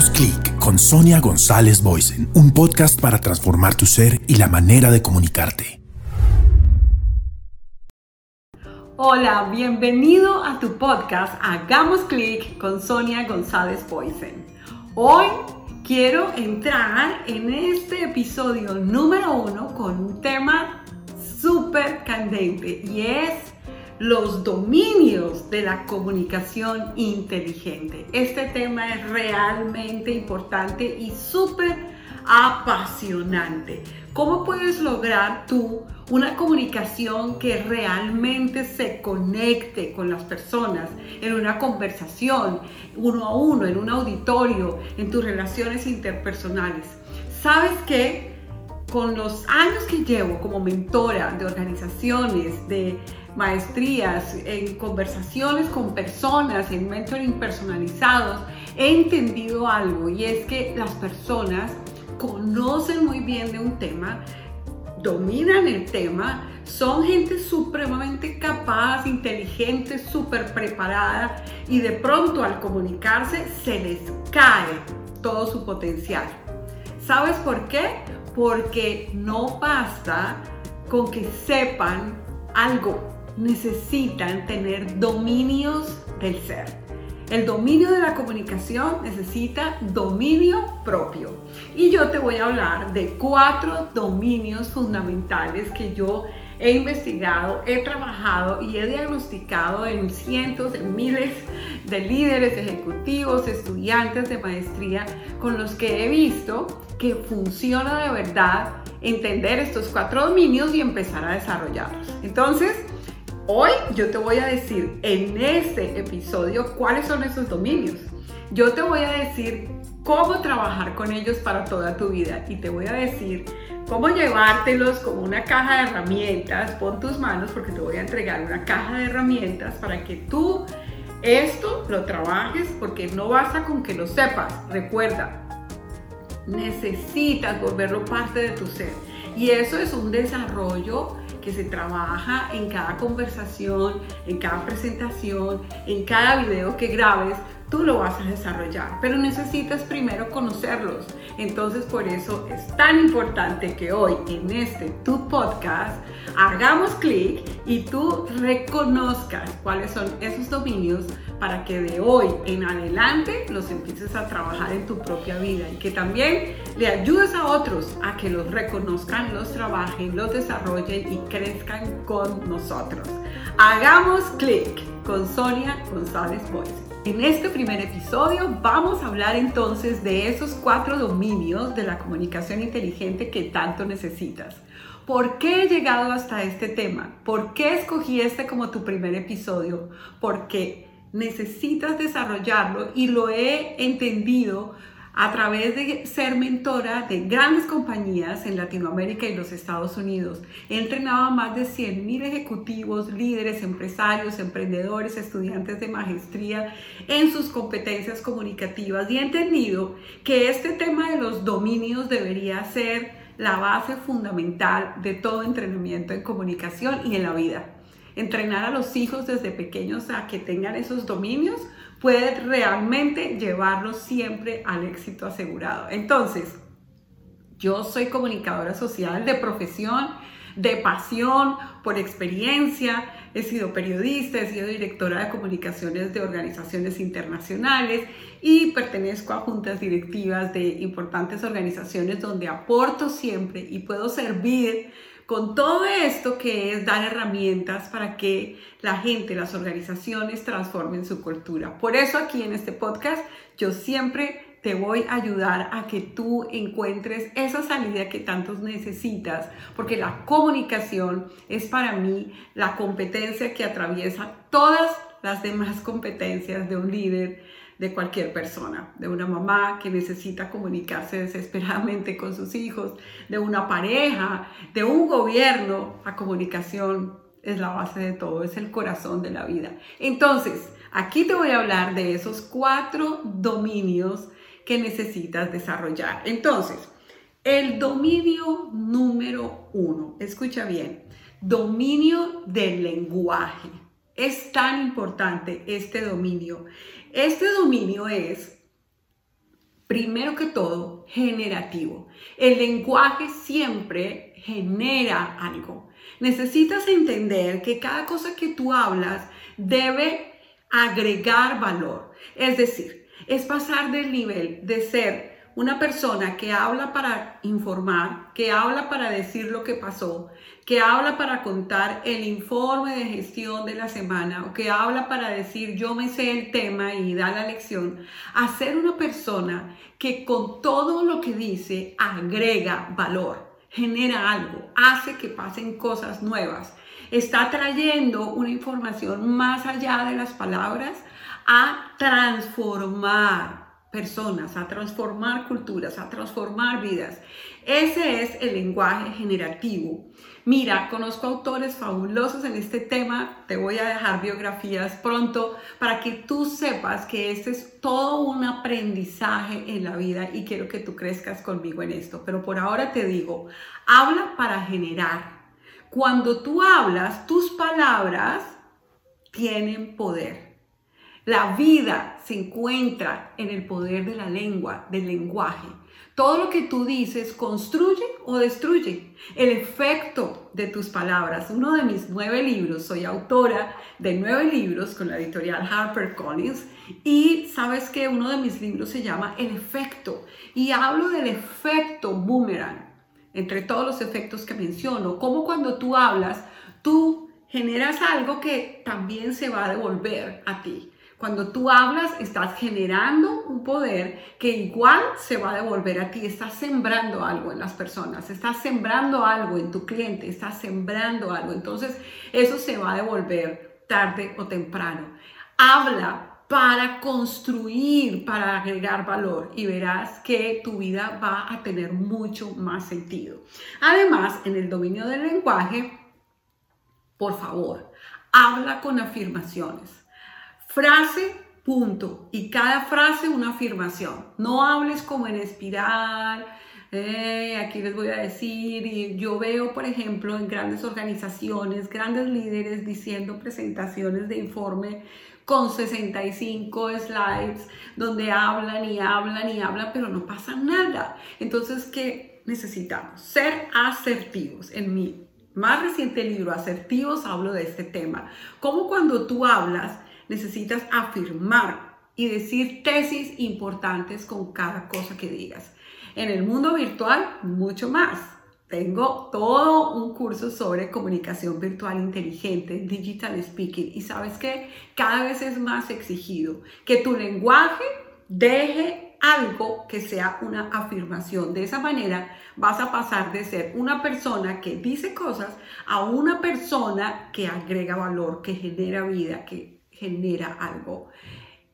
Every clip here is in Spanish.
Hagamos clic con Sonia González Boysen, un podcast para transformar tu ser y la manera de comunicarte. Hola, bienvenido a tu podcast Hagamos clic con Sonia González Boysen. Hoy quiero entrar en este episodio número uno con un tema súper candente y es los dominios de la comunicación inteligente. Este tema es realmente importante y súper apasionante. ¿Cómo puedes lograr tú una comunicación que realmente se conecte con las personas en una conversación, uno a uno, en un auditorio, en tus relaciones interpersonales? ¿Sabes qué? Con los años que llevo como mentora de organizaciones, de maestrías, en conversaciones con personas, en mentoring personalizados, he entendido algo y es que las personas conocen muy bien de un tema, dominan el tema, son gente supremamente capaz, inteligente, súper preparada y de pronto al comunicarse se les cae todo su potencial. ¿Sabes por qué? Porque no basta con que sepan algo, necesitan tener dominios del ser. El dominio de la comunicación necesita dominio propio. Y yo te voy a hablar de cuatro dominios fundamentales que yo he investigado, he trabajado y he diagnosticado en cientos, en miles de líderes ejecutivos, estudiantes de maestría con los que he visto que funciona de verdad entender estos cuatro dominios y empezar a desarrollarlos. Entonces, Hoy yo te voy a decir en este episodio cuáles son esos dominios. Yo te voy a decir cómo trabajar con ellos para toda tu vida y te voy a decir cómo llevártelos como una caja de herramientas. Pon tus manos porque te voy a entregar una caja de herramientas para que tú esto lo trabajes porque no basta con que lo sepas. Recuerda, necesitas volverlo parte de tu ser. Y eso es un desarrollo que se trabaja en cada conversación, en cada presentación, en cada video que grabes, tú lo vas a desarrollar, pero necesitas primero conocerlos. Entonces por eso es tan importante que hoy en este tu podcast hagamos clic y tú reconozcas cuáles son esos dominios para que de hoy en adelante los empieces a trabajar en tu propia vida y que también le ayudes a otros a que los reconozcan, los trabajen, los desarrollen y crezcan con nosotros. Hagamos clic con Sonia González Boyce. En este primer episodio vamos a hablar entonces de esos cuatro dominios de la comunicación inteligente que tanto necesitas. ¿Por qué he llegado hasta este tema? ¿Por qué escogí este como tu primer episodio? Porque necesitas desarrollarlo y lo he entendido a través de ser mentora de grandes compañías en Latinoamérica y los Estados Unidos. He entrenado a más de 100.000 ejecutivos, líderes, empresarios, emprendedores, estudiantes de maestría en sus competencias comunicativas y he entendido que este tema de los dominios debería ser la base fundamental de todo entrenamiento en comunicación y en la vida. Entrenar a los hijos desde pequeños a que tengan esos dominios puede realmente llevarlos siempre al éxito asegurado. Entonces, yo soy comunicadora social de profesión, de pasión, por experiencia. He sido periodista, he sido directora de comunicaciones de organizaciones internacionales y pertenezco a juntas directivas de importantes organizaciones donde aporto siempre y puedo servir con todo esto que es dar herramientas para que la gente, las organizaciones transformen su cultura. Por eso aquí en este podcast yo siempre te voy a ayudar a que tú encuentres esa salida que tantos necesitas, porque la comunicación es para mí la competencia que atraviesa todas las demás competencias de un líder de cualquier persona, de una mamá que necesita comunicarse desesperadamente con sus hijos, de una pareja, de un gobierno. La comunicación es la base de todo, es el corazón de la vida. Entonces, aquí te voy a hablar de esos cuatro dominios que necesitas desarrollar. Entonces, el dominio número uno, escucha bien, dominio del lenguaje. Es tan importante este dominio. Este dominio es primero que todo, generativo. El lenguaje siempre genera algo. Necesitas entender que cada cosa que tú hablas debe agregar valor. Es decir, es pasar del nivel de ser una persona que habla para informar, que habla para decir lo que pasó, que habla para contar el informe de gestión de la semana o que habla para decir yo me sé el tema y da la lección, a ser una persona que con todo lo que dice agrega valor, genera algo, hace que pasen cosas nuevas, está trayendo una información más allá de las palabras a transformar personas, a transformar culturas, a transformar vidas. Ese es el lenguaje generativo. Mira, conozco autores fabulosos en este tema, te voy a dejar biografías pronto para que tú sepas que este es todo un aprendizaje en la vida y quiero que tú crezcas conmigo en esto. Pero por ahora te digo, habla para generar. Cuando tú hablas, tus palabras tienen poder. La vida se encuentra en el poder de la lengua, del lenguaje. Todo lo que tú dices construye o destruye. El efecto de tus palabras. Uno de mis nueve libros, soy autora de nueve libros con la editorial HarperCollins y sabes que uno de mis libros se llama El efecto y hablo del efecto boomerang entre todos los efectos que menciono. Como cuando tú hablas, tú generas algo que también se va a devolver a ti. Cuando tú hablas, estás generando un poder que igual se va a devolver a ti. Estás sembrando algo en las personas, estás sembrando algo en tu cliente, estás sembrando algo. Entonces, eso se va a devolver tarde o temprano. Habla para construir, para agregar valor y verás que tu vida va a tener mucho más sentido. Además, en el dominio del lenguaje, por favor, habla con afirmaciones. Frase, punto. Y cada frase una afirmación. No hables como en espiral. Eh, aquí les voy a decir, yo veo, por ejemplo, en grandes organizaciones, grandes líderes diciendo presentaciones de informe con 65 slides, donde hablan y hablan y hablan, pero no pasa nada. Entonces, ¿qué necesitamos? Ser asertivos. En mi más reciente libro, Asertivos, hablo de este tema. Como cuando tú hablas, necesitas afirmar y decir tesis importantes con cada cosa que digas. En el mundo virtual, mucho más. Tengo todo un curso sobre comunicación virtual inteligente, digital speaking, y sabes que cada vez es más exigido que tu lenguaje deje algo que sea una afirmación. De esa manera vas a pasar de ser una persona que dice cosas a una persona que agrega valor, que genera vida, que genera algo.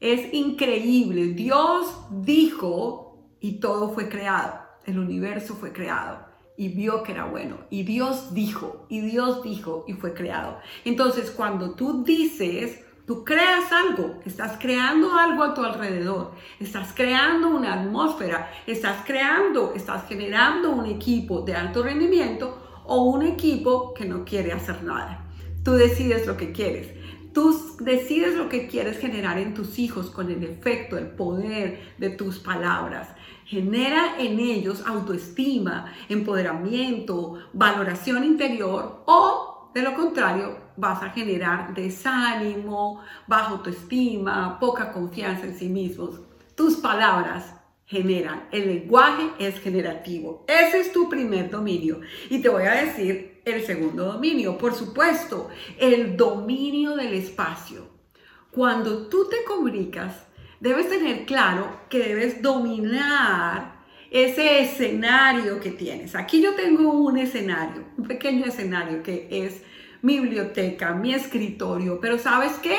Es increíble. Dios dijo y todo fue creado. El universo fue creado y vio que era bueno. Y Dios dijo, y Dios dijo y fue creado. Entonces, cuando tú dices, tú creas algo, estás creando algo a tu alrededor, estás creando una atmósfera, estás creando, estás generando un equipo de alto rendimiento o un equipo que no quiere hacer nada. Tú decides lo que quieres. Tú decides lo que quieres generar en tus hijos con el efecto, el poder de tus palabras. Genera en ellos autoestima, empoderamiento, valoración interior o, de lo contrario, vas a generar desánimo, baja autoestima, poca confianza en sí mismos. Tus palabras generan. El lenguaje es generativo. Ese es tu primer dominio. Y te voy a decir el segundo dominio, por supuesto, el dominio del espacio. Cuando tú te comunicas, debes tener claro que debes dominar ese escenario que tienes. Aquí yo tengo un escenario, un pequeño escenario que es mi biblioteca, mi escritorio, pero ¿sabes qué?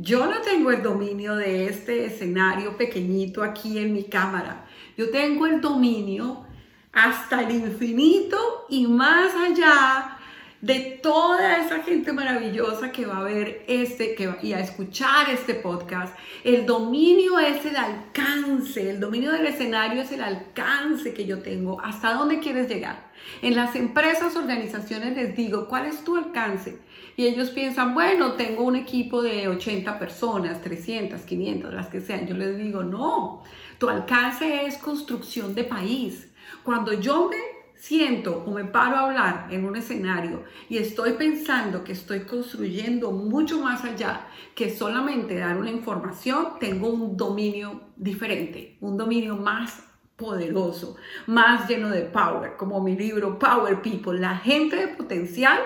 Yo no tengo el dominio de este escenario pequeñito aquí en mi cámara. Yo tengo el dominio hasta el infinito y más allá de toda esa gente maravillosa que va a ver este y a escuchar este podcast. El dominio es el alcance, el dominio del escenario es el alcance que yo tengo. ¿Hasta dónde quieres llegar? En las empresas, organizaciones les digo, ¿cuál es tu alcance? Y ellos piensan, bueno, tengo un equipo de 80 personas, 300, 500, las que sean. Yo les digo, no, tu alcance es construcción de país. Cuando yo me siento o me paro a hablar en un escenario y estoy pensando que estoy construyendo mucho más allá que solamente dar una información, tengo un dominio diferente, un dominio más poderoso, más lleno de power, como mi libro Power People. La gente de potencial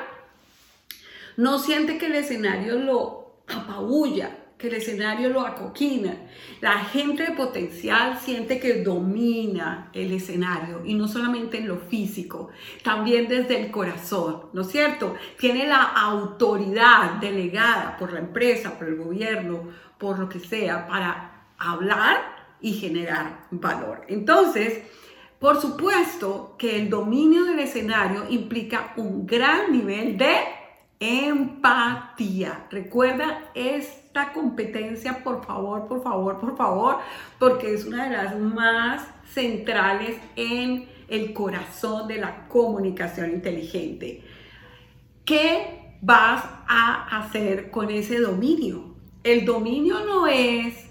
no siente que el escenario lo apabulla, que el escenario lo acoquina. La gente de potencial siente que domina el escenario y no solamente en lo físico, también desde el corazón, ¿no es cierto? Tiene la autoridad delegada por la empresa, por el gobierno, por lo que sea, para hablar y generar valor. Entonces, por supuesto que el dominio del escenario implica un gran nivel de empatía. Recuerda esta competencia, por favor, por favor, por favor, porque es una de las más centrales en el corazón de la comunicación inteligente. ¿Qué vas a hacer con ese dominio? El dominio no es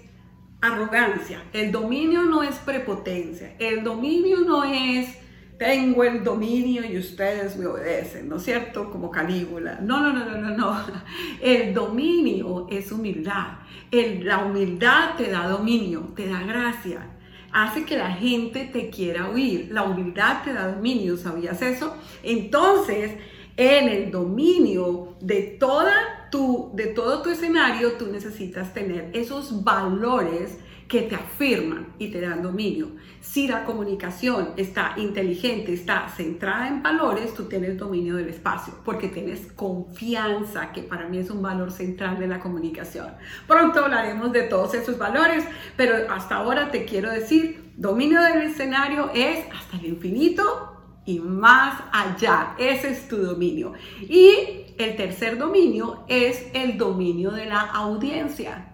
arrogancia, el dominio no es prepotencia, el dominio no es tengo el dominio y ustedes me obedecen, ¿no es cierto? Como Calígula. No, no, no, no, no, no. El dominio es humildad. la humildad te da dominio, te da gracia. Hace que la gente te quiera oír. La humildad te da dominio, ¿sabías eso? Entonces, en el dominio de toda tu, de todo tu escenario, tú necesitas tener esos valores que te afirman y te dan dominio. Si la comunicación está inteligente, está centrada en valores, tú tienes dominio del espacio porque tienes confianza, que para mí es un valor central de la comunicación. Pronto hablaremos de todos esos valores, pero hasta ahora te quiero decir, dominio del escenario es hasta el infinito y más allá. Ese es tu dominio. Y el tercer dominio es el dominio de la audiencia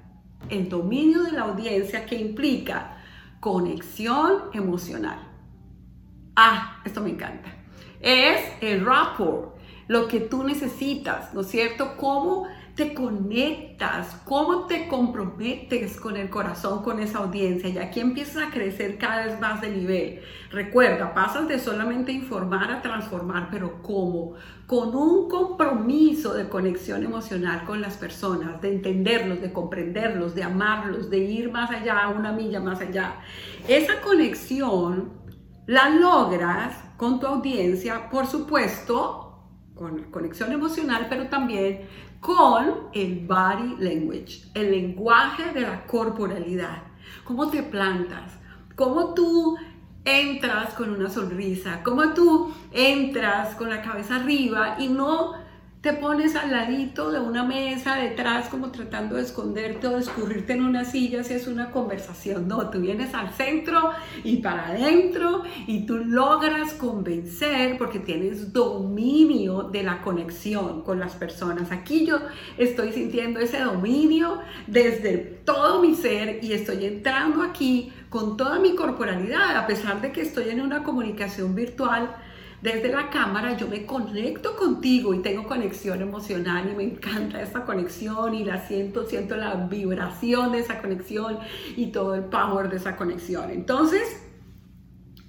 el dominio de la audiencia que implica conexión emocional. Ah, esto me encanta. Es el rapport, lo que tú necesitas, ¿no es cierto? Cómo te conectas, cómo te comprometes con el corazón, con esa audiencia. Y aquí empiezas a crecer cada vez más de nivel. Recuerda, pasas de solamente informar a transformar, pero ¿cómo? Con un compromiso de conexión emocional con las personas, de entenderlos, de comprenderlos, de amarlos, de ir más allá, una milla más allá. Esa conexión la logras con tu audiencia, por supuesto, con conexión emocional, pero también con el body language, el lenguaje de la corporalidad. Cómo te plantas, cómo tú entras con una sonrisa, cómo tú entras con la cabeza arriba y no te pones al ladito de una mesa detrás como tratando de esconderte o de escurrirte en una silla si es una conversación. No, tú vienes al centro y para adentro y tú logras convencer porque tienes dominio de la conexión con las personas. Aquí yo estoy sintiendo ese dominio desde todo mi ser y estoy entrando aquí con toda mi corporalidad a pesar de que estoy en una comunicación virtual desde la cámara yo me conecto contigo y tengo conexión emocional y me encanta esa conexión y la siento, siento la vibración de esa conexión y todo el power de esa conexión. Entonces,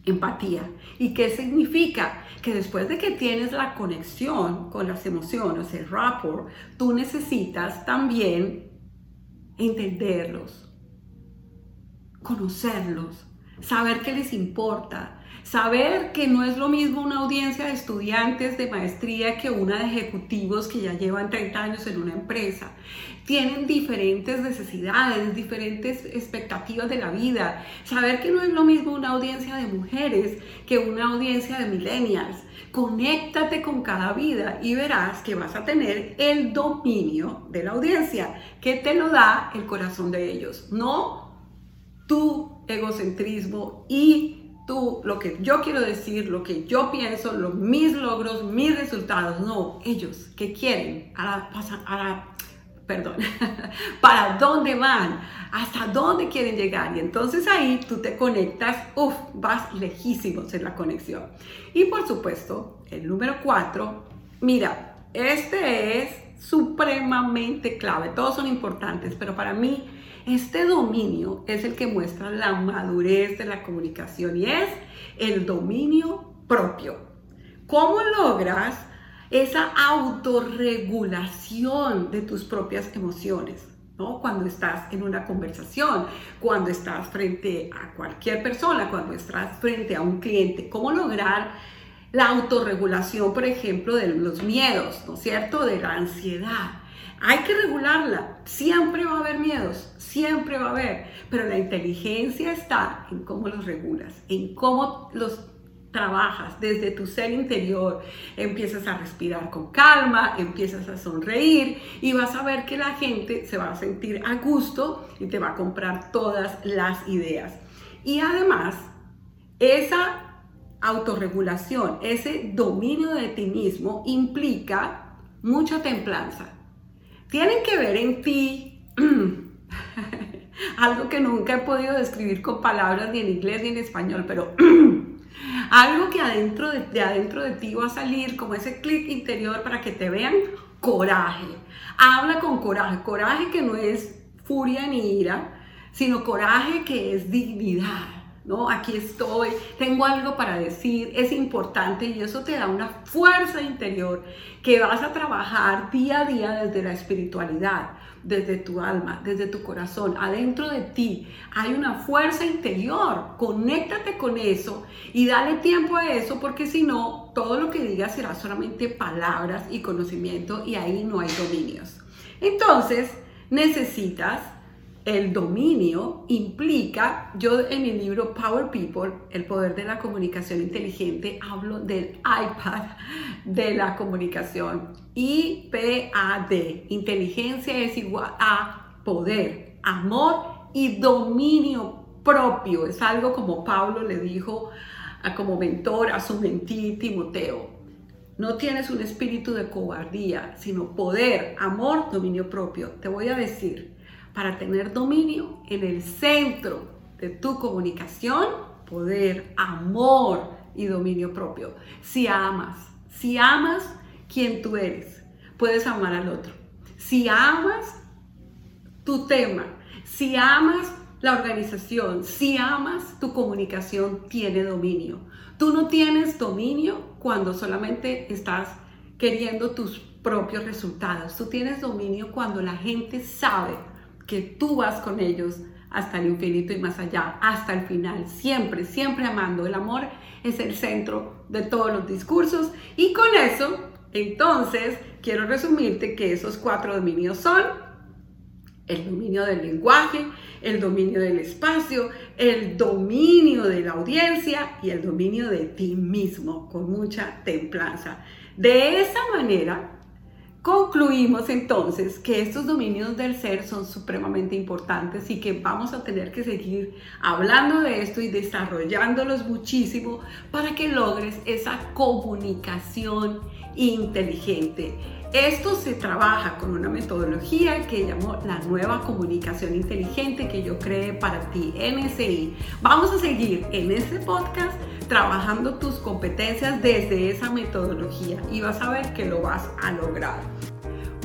empatía. ¿Y qué significa? Que después de que tienes la conexión con las emociones, el rapport, tú necesitas también entenderlos, conocerlos, saber qué les importa, Saber que no es lo mismo una audiencia de estudiantes de maestría que una de ejecutivos que ya llevan 30 años en una empresa. Tienen diferentes necesidades, diferentes expectativas de la vida. Saber que no es lo mismo una audiencia de mujeres que una audiencia de millennials. Conéctate con cada vida y verás que vas a tener el dominio de la audiencia, que te lo da el corazón de ellos, no tu egocentrismo y tú, lo que yo quiero decir, lo que yo pienso, los, mis logros, mis resultados, no, ellos que quieren, a la, perdón, para dónde van, hasta dónde quieren llegar. Y entonces ahí tú te conectas, uff, vas lejísimos en la conexión. Y por supuesto, el número cuatro, mira, este es supremamente clave. Todos son importantes, pero para mí este dominio es el que muestra la madurez de la comunicación y es el dominio propio. ¿Cómo logras esa autorregulación de tus propias emociones? ¿no? Cuando estás en una conversación, cuando estás frente a cualquier persona, cuando estás frente a un cliente, ¿cómo lograr la autorregulación, por ejemplo, de los miedos, ¿no es cierto? De la ansiedad. Hay que regularla. Siempre va a haber miedos, siempre va a haber. Pero la inteligencia está en cómo los regulas, en cómo los trabajas desde tu ser interior, empiezas a respirar con calma, empiezas a sonreír y vas a ver que la gente se va a sentir a gusto y te va a comprar todas las ideas. Y además, esa autorregulación, ese dominio de ti mismo implica mucha templanza. Tienen que ver en ti algo que nunca he podido describir con palabras ni en inglés ni en español, pero algo que adentro de, adentro de ti va a salir como ese clic interior para que te vean coraje. Habla con coraje, coraje que no es furia ni ira, sino coraje que es dignidad ¿no? Aquí estoy, tengo algo para decir, es importante y eso te da una fuerza interior que vas a trabajar día a día desde la espiritualidad, desde tu alma, desde tu corazón, adentro de ti. Hay una fuerza interior, conéctate con eso y dale tiempo a eso porque si no, todo lo que digas será solamente palabras y conocimiento y ahí no hay dominios. Entonces, necesitas el dominio implica, yo en mi libro Power People, el poder de la comunicación inteligente, hablo del iPad de la comunicación. IPAD, inteligencia es igual a poder, amor y dominio propio. Es algo como Pablo le dijo como mentor a su mentí Timoteo. No tienes un espíritu de cobardía, sino poder, amor, dominio propio. Te voy a decir, para tener dominio en el centro de tu comunicación, poder, amor y dominio propio. Si amas, si amas quien tú eres, puedes amar al otro. Si amas tu tema, si amas la organización, si amas tu comunicación, tiene dominio. Tú no tienes dominio cuando solamente estás queriendo tus propios resultados. Tú tienes dominio cuando la gente sabe que tú vas con ellos hasta el infinito y más allá, hasta el final, siempre, siempre amando. El amor es el centro de todos los discursos y con eso, entonces, quiero resumirte que esos cuatro dominios son el dominio del lenguaje, el dominio del espacio, el dominio de la audiencia y el dominio de ti mismo, con mucha templanza. De esa manera, Concluimos entonces que estos dominios del ser son supremamente importantes y que vamos a tener que seguir hablando de esto y desarrollándolos muchísimo para que logres esa comunicación inteligente. Esto se trabaja con una metodología que llamo la nueva comunicación inteligente que yo creé para ti, NSI. Vamos a seguir en este podcast trabajando tus competencias desde esa metodología y vas a ver que lo vas a lograr.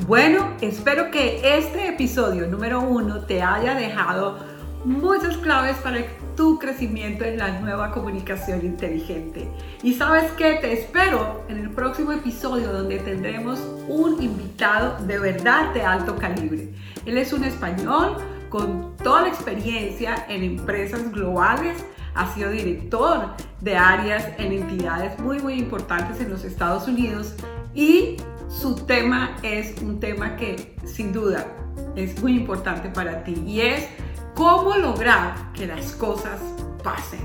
Bueno, espero que este episodio número uno te haya dejado muchas claves para tu crecimiento en la nueva comunicación inteligente. Y sabes que te espero en el próximo episodio donde tendremos un invitado de verdad de alto calibre. Él es un español con toda la experiencia en empresas globales, ha sido director de áreas en entidades muy muy importantes en los Estados Unidos y su tema es un tema que sin duda es muy importante para ti y es cómo lograr que las cosas pasen.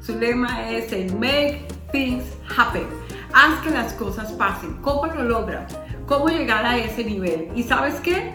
Su lema es el Make Things Happen. Haz que las cosas pasen. ¿Cómo lo logras? ¿Cómo llegar a ese nivel? Y sabes qué?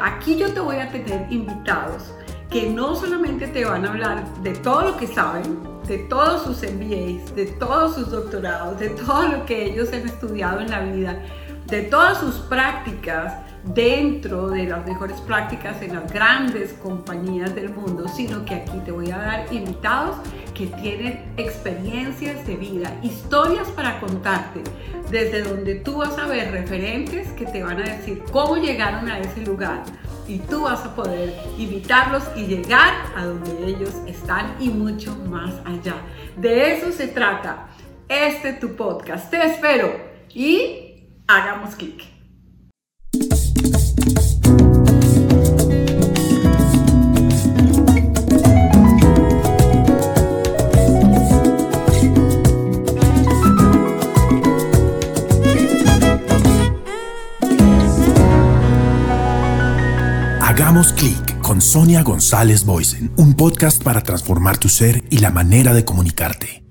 Aquí yo te voy a tener invitados que no solamente te van a hablar de todo lo que saben, de todos sus MBAs, de todos sus doctorados, de todo lo que ellos han estudiado en la vida, de todas sus prácticas, dentro de las mejores prácticas en las grandes compañías del mundo, sino que aquí te voy a dar invitados que tienen experiencias de vida, historias para contarte, desde donde tú vas a ver referentes que te van a decir cómo llegaron a ese lugar y tú vas a poder invitarlos y llegar a donde ellos están y mucho más allá. De eso se trata este tu podcast. Te espero y hagamos clic. Hagamos clic con Sonia González Boysen, un podcast para transformar tu ser y la manera de comunicarte.